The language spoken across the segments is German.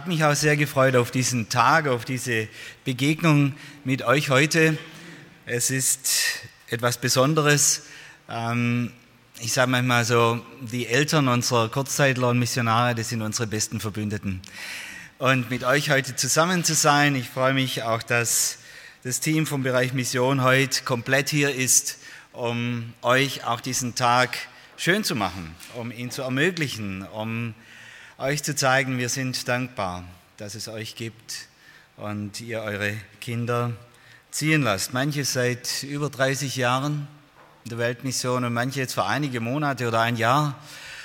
Habe mich auch sehr gefreut auf diesen Tag, auf diese Begegnung mit euch heute. Es ist etwas Besonderes. Ähm, ich sage manchmal so, die Eltern unserer Kurzzeitler und Missionare, das sind unsere besten Verbündeten. Und mit euch heute zusammen zu sein, ich freue mich auch, dass das Team vom Bereich Mission heute komplett hier ist, um euch auch diesen Tag schön zu machen, um ihn zu ermöglichen, um euch zu zeigen, wir sind dankbar, dass es euch gibt und ihr eure Kinder ziehen lasst. Manche seit über 30 Jahren in der Weltmission und manche jetzt für einige Monate oder ein Jahr.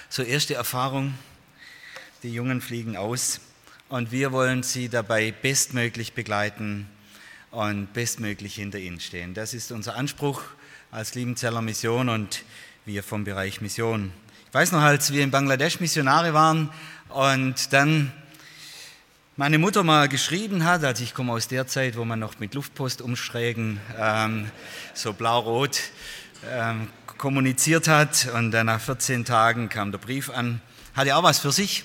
So erste Erfahrung. Die Jungen fliegen aus und wir wollen sie dabei bestmöglich begleiten und bestmöglich hinter ihnen stehen. Das ist unser Anspruch als Liebenzeller Mission und wir vom Bereich Mission. Weiß noch, als wir in Bangladesch Missionare waren, und dann meine Mutter mal geschrieben hat, also ich komme aus der Zeit, wo man noch mit Luftpostumschrägen ähm, so blau-rot ähm, kommuniziert hat. Und dann nach 14 Tagen kam der Brief an, hatte auch was für sich.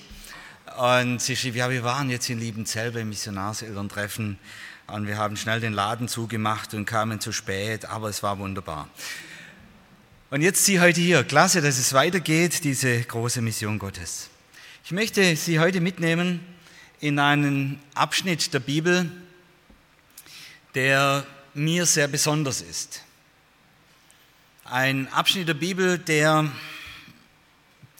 Und sie schrieb, ja, wir waren jetzt in Liebenzell beim Missionarselterntreffen und wir haben schnell den Laden zugemacht und kamen zu spät, aber es war wunderbar. Und jetzt Sie heute hier. Klasse, dass es weitergeht, diese große Mission Gottes. Ich möchte Sie heute mitnehmen in einen Abschnitt der Bibel, der mir sehr besonders ist. Ein Abschnitt der Bibel, der,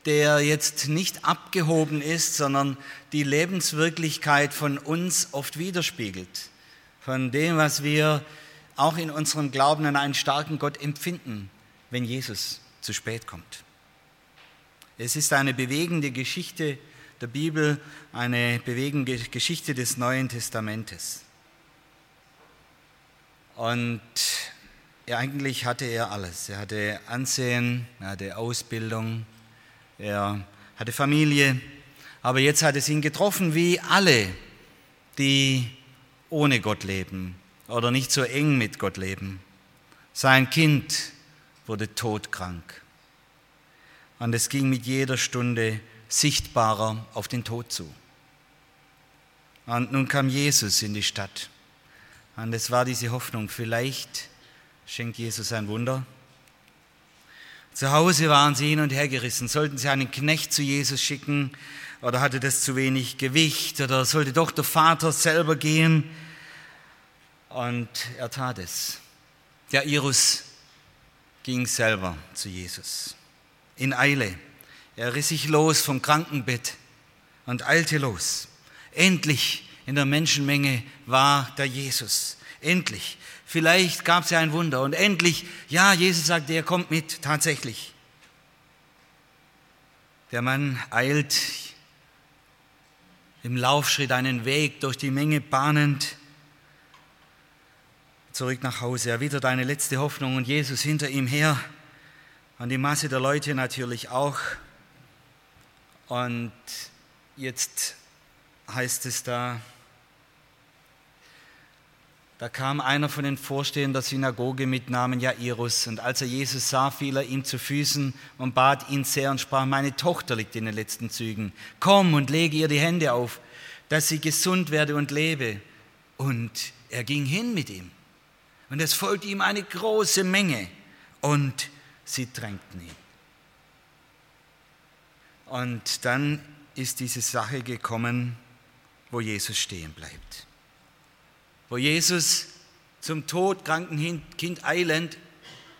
der jetzt nicht abgehoben ist, sondern die Lebenswirklichkeit von uns oft widerspiegelt. Von dem, was wir auch in unserem Glauben an einen starken Gott empfinden, wenn Jesus zu spät kommt. Es ist eine bewegende Geschichte der Bibel, eine bewegende Geschichte des Neuen Testamentes. Und eigentlich hatte er alles. Er hatte Ansehen, er hatte Ausbildung, er hatte Familie, aber jetzt hat es ihn getroffen wie alle, die ohne Gott leben oder nicht so eng mit Gott leben. Sein Kind wurde todkrank. Und es ging mit jeder Stunde sichtbarer auf den Tod zu. Und nun kam Jesus in die Stadt. Und es war diese Hoffnung, vielleicht schenkt Jesus ein Wunder. Zu Hause waren sie hin und her gerissen. Sollten sie einen Knecht zu Jesus schicken oder hatte das zu wenig Gewicht oder sollte doch der Vater selber gehen? Und er tat es. Der Irus ging selber zu Jesus in Eile. Er riss sich los vom Krankenbett und eilte los. Endlich in der Menschenmenge war der Jesus. Endlich. Vielleicht gab es ja ein Wunder. Und endlich, ja, Jesus sagte, er kommt mit, tatsächlich. Der Mann eilt im Laufschritt einen Weg durch die Menge bahnend zurück nach Hause. Er wieder deine letzte Hoffnung und Jesus hinter ihm her und die Masse der Leute natürlich auch. Und jetzt heißt es da, da kam einer von den Vorstehern der Synagoge mit Namen Jairus und als er Jesus sah, fiel er ihm zu Füßen und bat ihn sehr und sprach, meine Tochter liegt in den letzten Zügen, komm und lege ihr die Hände auf, dass sie gesund werde und lebe. Und er ging hin mit ihm und es folgte ihm eine große Menge und sie drängten ihn. Und dann ist diese Sache gekommen, wo Jesus stehen bleibt. Wo Jesus zum todkranken Kind eilend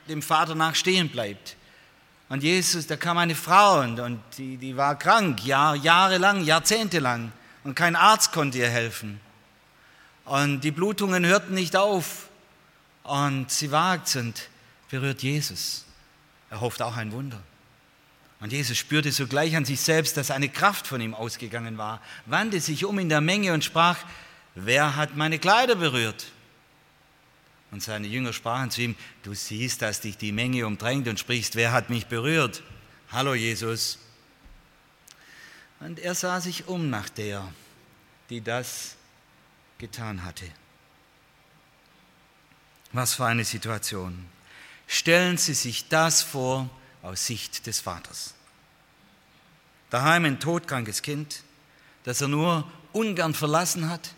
dem Vater nach stehen bleibt. Und Jesus, da kam eine Frau und, und die, die war krank, Jahr, jahrelang, jahrzehntelang. Und kein Arzt konnte ihr helfen. Und die Blutungen hörten nicht auf. Und sie wagt und berührt Jesus. Er hofft auch ein Wunder. Und Jesus spürte sogleich an sich selbst, dass eine Kraft von ihm ausgegangen war, wandte sich um in der Menge und sprach, wer hat meine Kleider berührt? Und seine Jünger sprachen zu ihm, du siehst, dass dich die Menge umdrängt und sprichst, wer hat mich berührt? Hallo Jesus. Und er sah sich um nach der, die das getan hatte. Was für eine Situation. Stellen Sie sich das vor aus Sicht des Vaters. Daheim ein todkrankes Kind, das er nur ungern verlassen hat.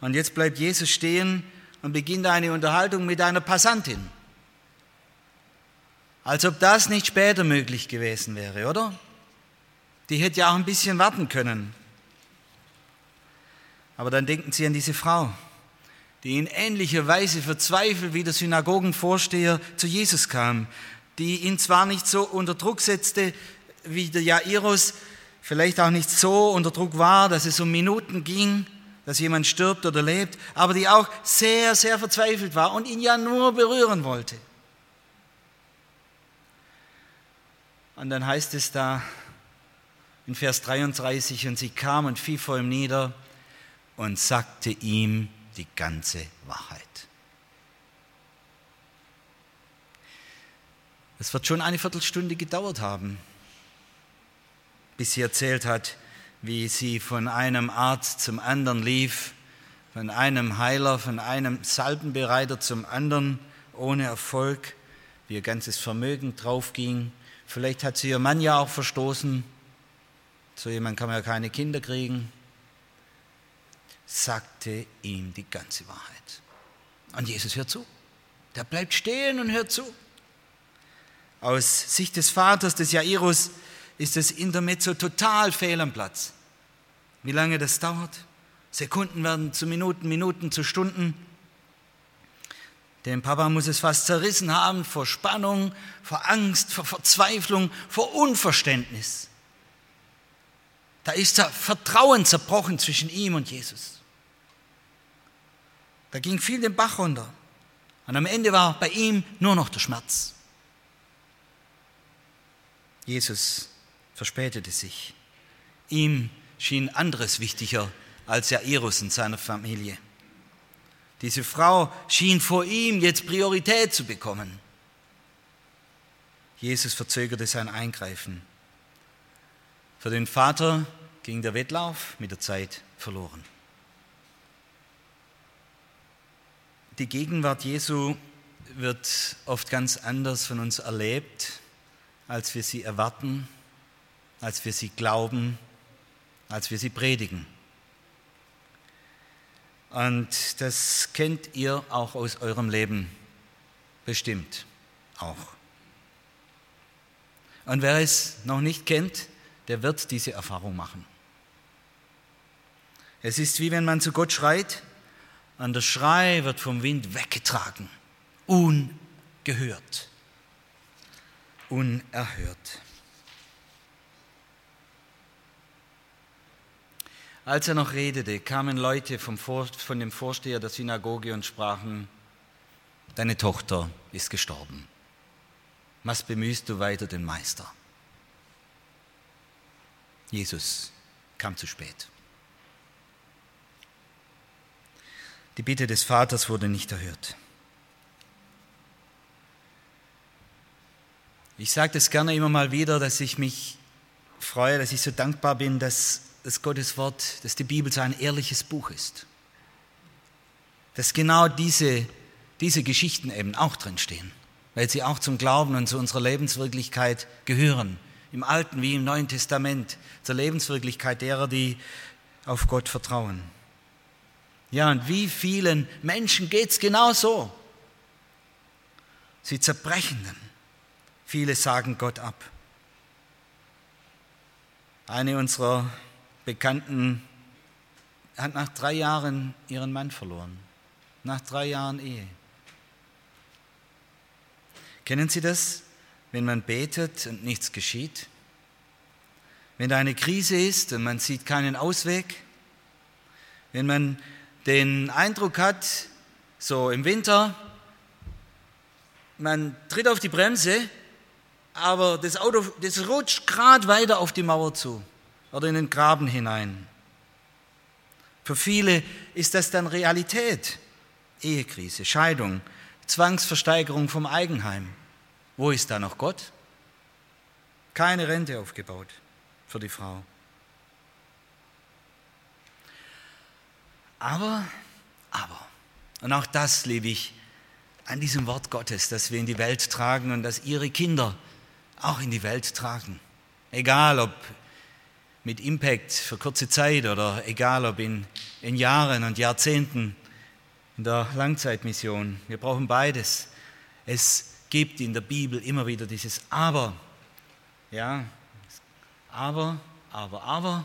Und jetzt bleibt Jesus stehen und beginnt eine Unterhaltung mit einer Passantin. Als ob das nicht später möglich gewesen wäre, oder? Die hätte ja auch ein bisschen warten können. Aber dann denken Sie an diese Frau, die in ähnlicher Weise verzweifelt wie der Synagogenvorsteher zu Jesus kam, die ihn zwar nicht so unter Druck setzte wie der Jairus, vielleicht auch nicht so unter Druck war, dass es um Minuten ging, dass jemand stirbt oder lebt, aber die auch sehr, sehr verzweifelt war und ihn ja nur berühren wollte. Und dann heißt es da in Vers 33, und sie kam und fiel vor ihm nieder und sagte ihm die ganze Wahrheit. Es wird schon eine Viertelstunde gedauert haben, bis sie erzählt hat, wie sie von einem Arzt zum anderen lief, von einem Heiler, von einem Salbenbereiter zum anderen, ohne Erfolg, wie ihr ganzes Vermögen draufging. Vielleicht hat sie ihr Mann ja auch verstoßen. So jemand kann man ja keine Kinder kriegen. Sagte ihm die ganze Wahrheit. Und Jesus hört zu. Der bleibt stehen und hört zu. Aus Sicht des Vaters des Jairus ist das Intermezzo total fehl am Platz. Wie lange das dauert? Sekunden werden zu Minuten, Minuten zu Stunden. Dem Papa muss es fast zerrissen haben vor Spannung, vor Angst, vor Verzweiflung, vor Unverständnis. Da ist Vertrauen zerbrochen zwischen ihm und Jesus. Da ging viel den Bach runter. Und am Ende war bei ihm nur noch der Schmerz. Jesus verspätete sich. Ihm schien anderes wichtiger als Jairus und seiner Familie. Diese Frau schien vor ihm jetzt Priorität zu bekommen. Jesus verzögerte sein Eingreifen. Für den Vater ging der Wettlauf mit der Zeit verloren. Die Gegenwart Jesu wird oft ganz anders von uns erlebt, als wir sie erwarten, als wir sie glauben, als wir sie predigen. Und das kennt ihr auch aus eurem Leben bestimmt auch. Und wer es noch nicht kennt, der wird diese Erfahrung machen. Es ist wie wenn man zu Gott schreit und der Schrei wird vom Wind weggetragen, ungehört unerhört. Als er noch redete, kamen Leute vom Vor von dem Vorsteher der Synagoge und sprachen, deine Tochter ist gestorben. Was bemühst du weiter den Meister? Jesus kam zu spät. Die Bitte des Vaters wurde nicht erhört. Ich sage das gerne immer mal wieder, dass ich mich freue, dass ich so dankbar bin, dass das Gottes Wort, dass die Bibel so ein ehrliches Buch ist. Dass genau diese, diese Geschichten eben auch drinstehen, weil sie auch zum Glauben und zu unserer Lebenswirklichkeit gehören. Im Alten wie im Neuen Testament, zur Lebenswirklichkeit derer, die auf Gott vertrauen. Ja, und wie vielen Menschen geht es genau so? Sie zerbrechen dann Viele sagen Gott ab. Eine unserer Bekannten hat nach drei Jahren ihren Mann verloren. Nach drei Jahren Ehe. Kennen Sie das, wenn man betet und nichts geschieht? Wenn da eine Krise ist und man sieht keinen Ausweg? Wenn man den Eindruck hat, so im Winter, man tritt auf die Bremse aber das Auto, das rutscht gerade weiter auf die Mauer zu oder in den Graben hinein. Für viele ist das dann Realität. Ehekrise, Scheidung, Zwangsversteigerung vom Eigenheim. Wo ist da noch Gott? Keine Rente aufgebaut für die Frau. Aber, aber, und auch das liebe ich an diesem Wort Gottes, das wir in die Welt tragen und das ihre Kinder auch in die Welt tragen. Egal ob mit Impact für kurze Zeit oder egal ob in, in Jahren und Jahrzehnten in der Langzeitmission. Wir brauchen beides. Es gibt in der Bibel immer wieder dieses Aber. Ja, aber, aber, aber.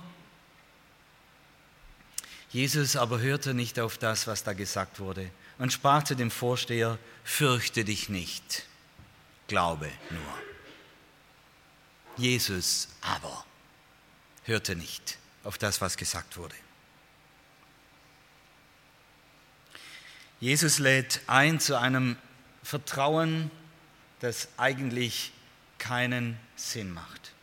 Jesus aber hörte nicht auf das, was da gesagt wurde und sprach zu dem Vorsteher, fürchte dich nicht, glaube nur. Jesus aber hörte nicht auf das, was gesagt wurde. Jesus lädt ein zu einem Vertrauen, das eigentlich keinen Sinn macht.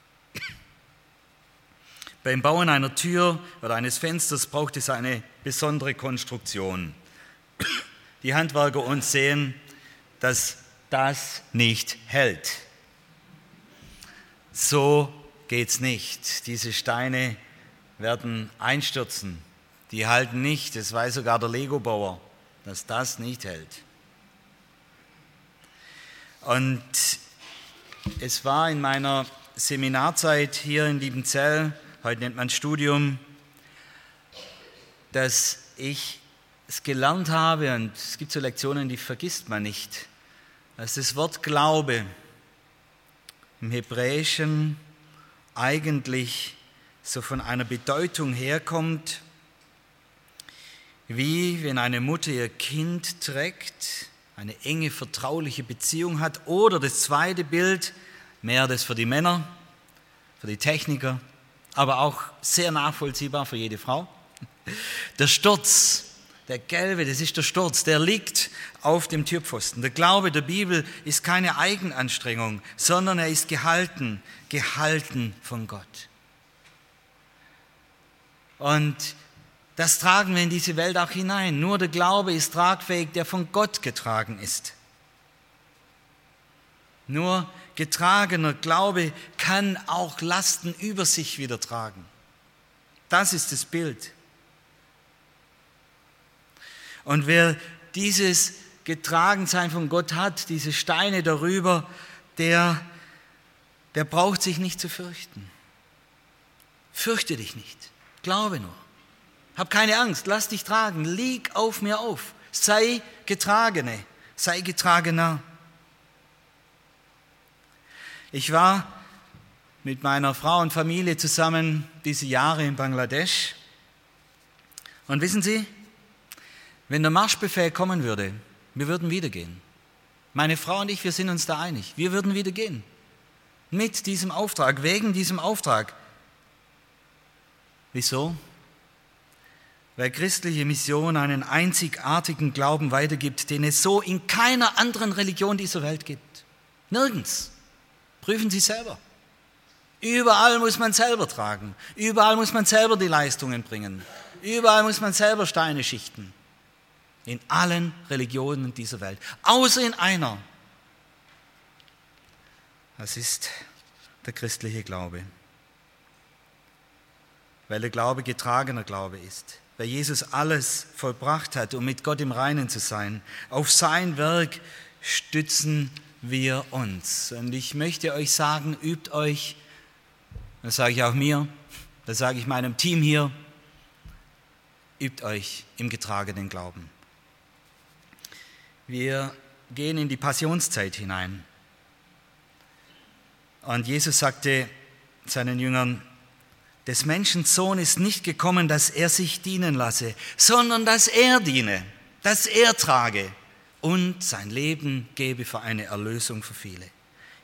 Beim Bauen einer Tür oder eines Fensters braucht es eine besondere Konstruktion. Die Handwerker uns sehen, dass das nicht hält. So geht's nicht. Diese Steine werden einstürzen. Die halten nicht. Das weiß sogar der Lego-Bauer dass das nicht hält. Und es war in meiner Seminarzeit hier in Liebenzell, heute nennt man Studium, dass ich es gelernt habe, und es gibt so Lektionen, die vergisst man nicht, dass das Wort Glaube. Im Hebräischen eigentlich so von einer Bedeutung herkommt, wie wenn eine Mutter ihr Kind trägt, eine enge vertrauliche Beziehung hat. Oder das zweite Bild, mehr das für die Männer, für die Techniker, aber auch sehr nachvollziehbar für jede Frau. Der Sturz, der gelbe, das ist der Sturz, der liegt auf dem Türpfosten. Der Glaube der Bibel ist keine Eigenanstrengung, sondern er ist gehalten, gehalten von Gott. Und das tragen wir in diese Welt auch hinein. Nur der Glaube ist tragfähig, der von Gott getragen ist. Nur getragener Glaube kann auch Lasten über sich wieder tragen. Das ist das Bild. Und wer dieses Getragensein von Gott hat, diese Steine darüber, der, der braucht sich nicht zu fürchten. Fürchte dich nicht, glaube nur. Hab keine Angst, lass dich tragen, lieg auf mir auf, sei Getragene, sei Getragener. Ich war mit meiner Frau und Familie zusammen diese Jahre in Bangladesch. Und wissen Sie, wenn der Marschbefehl kommen würde, wir würden wieder gehen. Meine Frau und ich, wir sind uns da einig. Wir würden wieder gehen. Mit diesem Auftrag, wegen diesem Auftrag. Wieso? weil christliche Mission einen einzigartigen Glauben weitergibt, den es so in keiner anderen Religion dieser Welt gibt. Nirgends. Prüfen Sie selber. Überall muss man selber tragen. Überall muss man selber die Leistungen bringen. Überall muss man selber Steine schichten. In allen Religionen dieser Welt. Außer in einer. Das ist der christliche Glaube. Weil der Glaube getragener Glaube ist weil Jesus alles vollbracht hat, um mit Gott im Reinen zu sein. Auf sein Werk stützen wir uns. Und ich möchte euch sagen, übt euch, das sage ich auch mir, das sage ich meinem Team hier, übt euch im getragenen Glauben. Wir gehen in die Passionszeit hinein. Und Jesus sagte seinen Jüngern, des Menschen Sohn ist nicht gekommen, dass er sich dienen lasse, sondern dass er diene, dass er trage und sein Leben gebe für eine Erlösung für viele.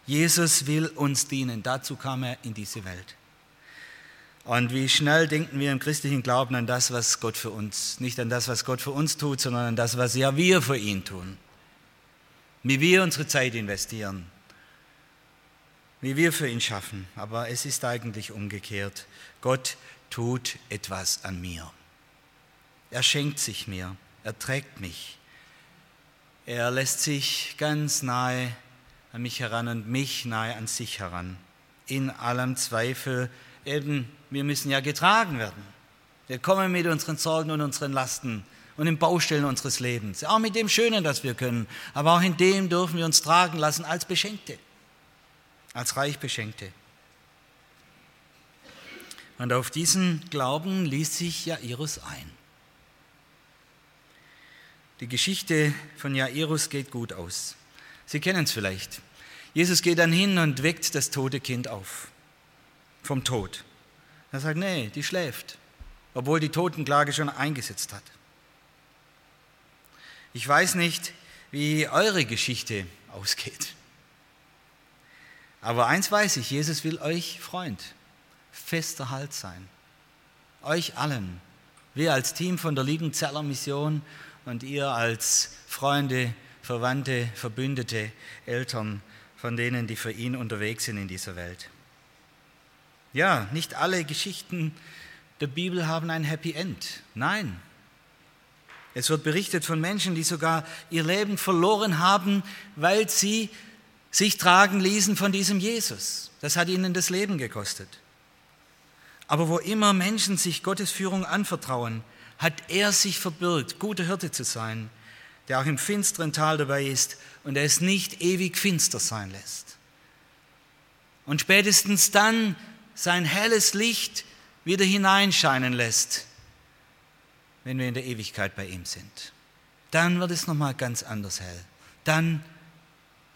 Jesus will uns dienen, dazu kam er in diese Welt. Und wie schnell denken wir im christlichen Glauben an das, was Gott für uns, nicht an das, was Gott für uns tut, sondern an das, was ja wir für ihn tun. Wie wir unsere Zeit investieren, wie wir für ihn schaffen, aber es ist eigentlich umgekehrt. Gott tut etwas an mir. Er schenkt sich mir, er trägt mich. Er lässt sich ganz nahe an mich heran und mich nahe an sich heran. In allem Zweifel, eben, wir müssen ja getragen werden. Wir kommen mit unseren Sorgen und unseren Lasten und den Baustellen unseres Lebens, auch mit dem Schönen, das wir können, aber auch in dem dürfen wir uns tragen lassen als Beschenkte, als reich Beschenkte. Und auf diesen Glauben ließ sich Jairus ein. Die Geschichte von Jairus geht gut aus. Sie kennen es vielleicht. Jesus geht dann hin und weckt das tote Kind auf. Vom Tod. Er sagt, nee, die schläft. Obwohl die Totenklage schon eingesetzt hat. Ich weiß nicht, wie eure Geschichte ausgeht. Aber eins weiß ich, Jesus will euch Freund, fester Halt sein. Euch allen. Wir als Team von der Liebenzeller Mission und ihr als Freunde, Verwandte, Verbündete, Eltern von denen, die für ihn unterwegs sind in dieser Welt. Ja, nicht alle Geschichten der Bibel haben ein Happy End. Nein. Es wird berichtet von Menschen, die sogar ihr Leben verloren haben, weil sie sich tragen ließen von diesem Jesus. Das hat ihnen das Leben gekostet. Aber wo immer Menschen sich Gottes Führung anvertrauen, hat er sich verbirgt, guter Hirte zu sein, der auch im finsteren Tal dabei ist und der es nicht ewig finster sein lässt. Und spätestens dann sein helles Licht wieder hineinscheinen lässt, wenn wir in der Ewigkeit bei ihm sind. Dann wird es nochmal ganz anders hell. Dann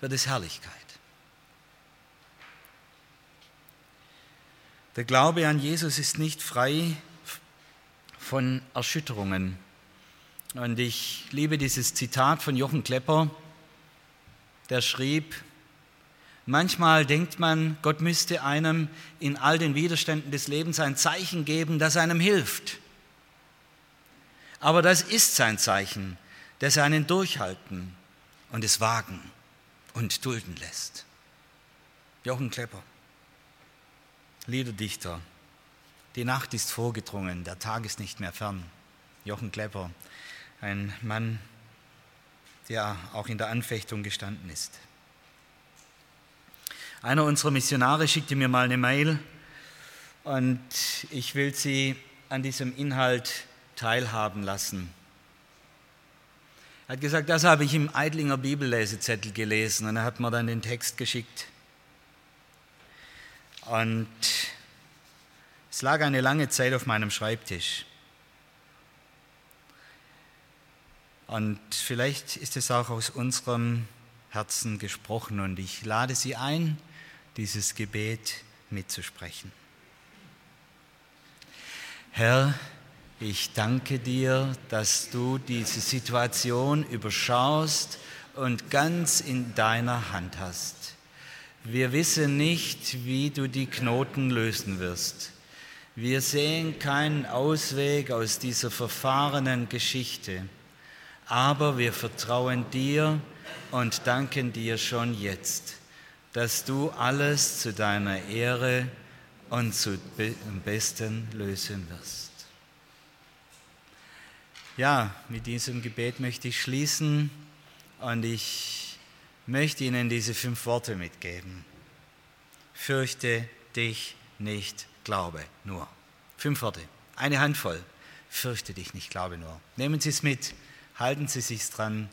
wird es Herrlichkeit. Der Glaube an Jesus ist nicht frei von Erschütterungen. Und ich liebe dieses Zitat von Jochen Klepper, der schrieb, manchmal denkt man, Gott müsste einem in all den Widerständen des Lebens ein Zeichen geben, das einem hilft. Aber das ist sein Zeichen, das einen durchhalten und es wagen und dulden lässt. Jochen Klepper. Liederdichter. Die Nacht ist vorgedrungen, der Tag ist nicht mehr fern. Jochen Klepper, ein Mann, der auch in der Anfechtung gestanden ist. Einer unserer Missionare schickte mir mal eine Mail und ich will Sie an diesem Inhalt teilhaben lassen. Er hat gesagt, das habe ich im Eidlinger Bibellesezettel gelesen und er hat mir dann den Text geschickt. Und es lag eine lange Zeit auf meinem Schreibtisch. Und vielleicht ist es auch aus unserem Herzen gesprochen und ich lade Sie ein, dieses Gebet mitzusprechen. Herr, ich danke dir, dass du diese Situation überschaust und ganz in deiner Hand hast. Wir wissen nicht, wie du die Knoten lösen wirst. Wir sehen keinen Ausweg aus dieser verfahrenen Geschichte, aber wir vertrauen dir und danken dir schon jetzt, dass du alles zu deiner Ehre und zum Besten lösen wirst. Ja, mit diesem Gebet möchte ich schließen und ich möchte Ihnen diese fünf Worte mitgeben. Fürchte dich nicht, glaube nur. Fünf Worte, eine Handvoll. Fürchte dich nicht, glaube nur. Nehmen Sie es mit, halten Sie sich dran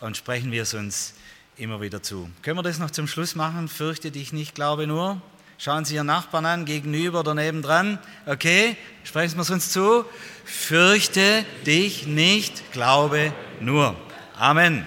und sprechen wir es uns immer wieder zu. Können wir das noch zum Schluss machen? Fürchte dich nicht, glaube nur. Schauen Sie Ihren Nachbarn an, gegenüber oder nebendran. Okay, sprechen wir es uns zu. Fürchte dich nicht, glaube nur. Amen.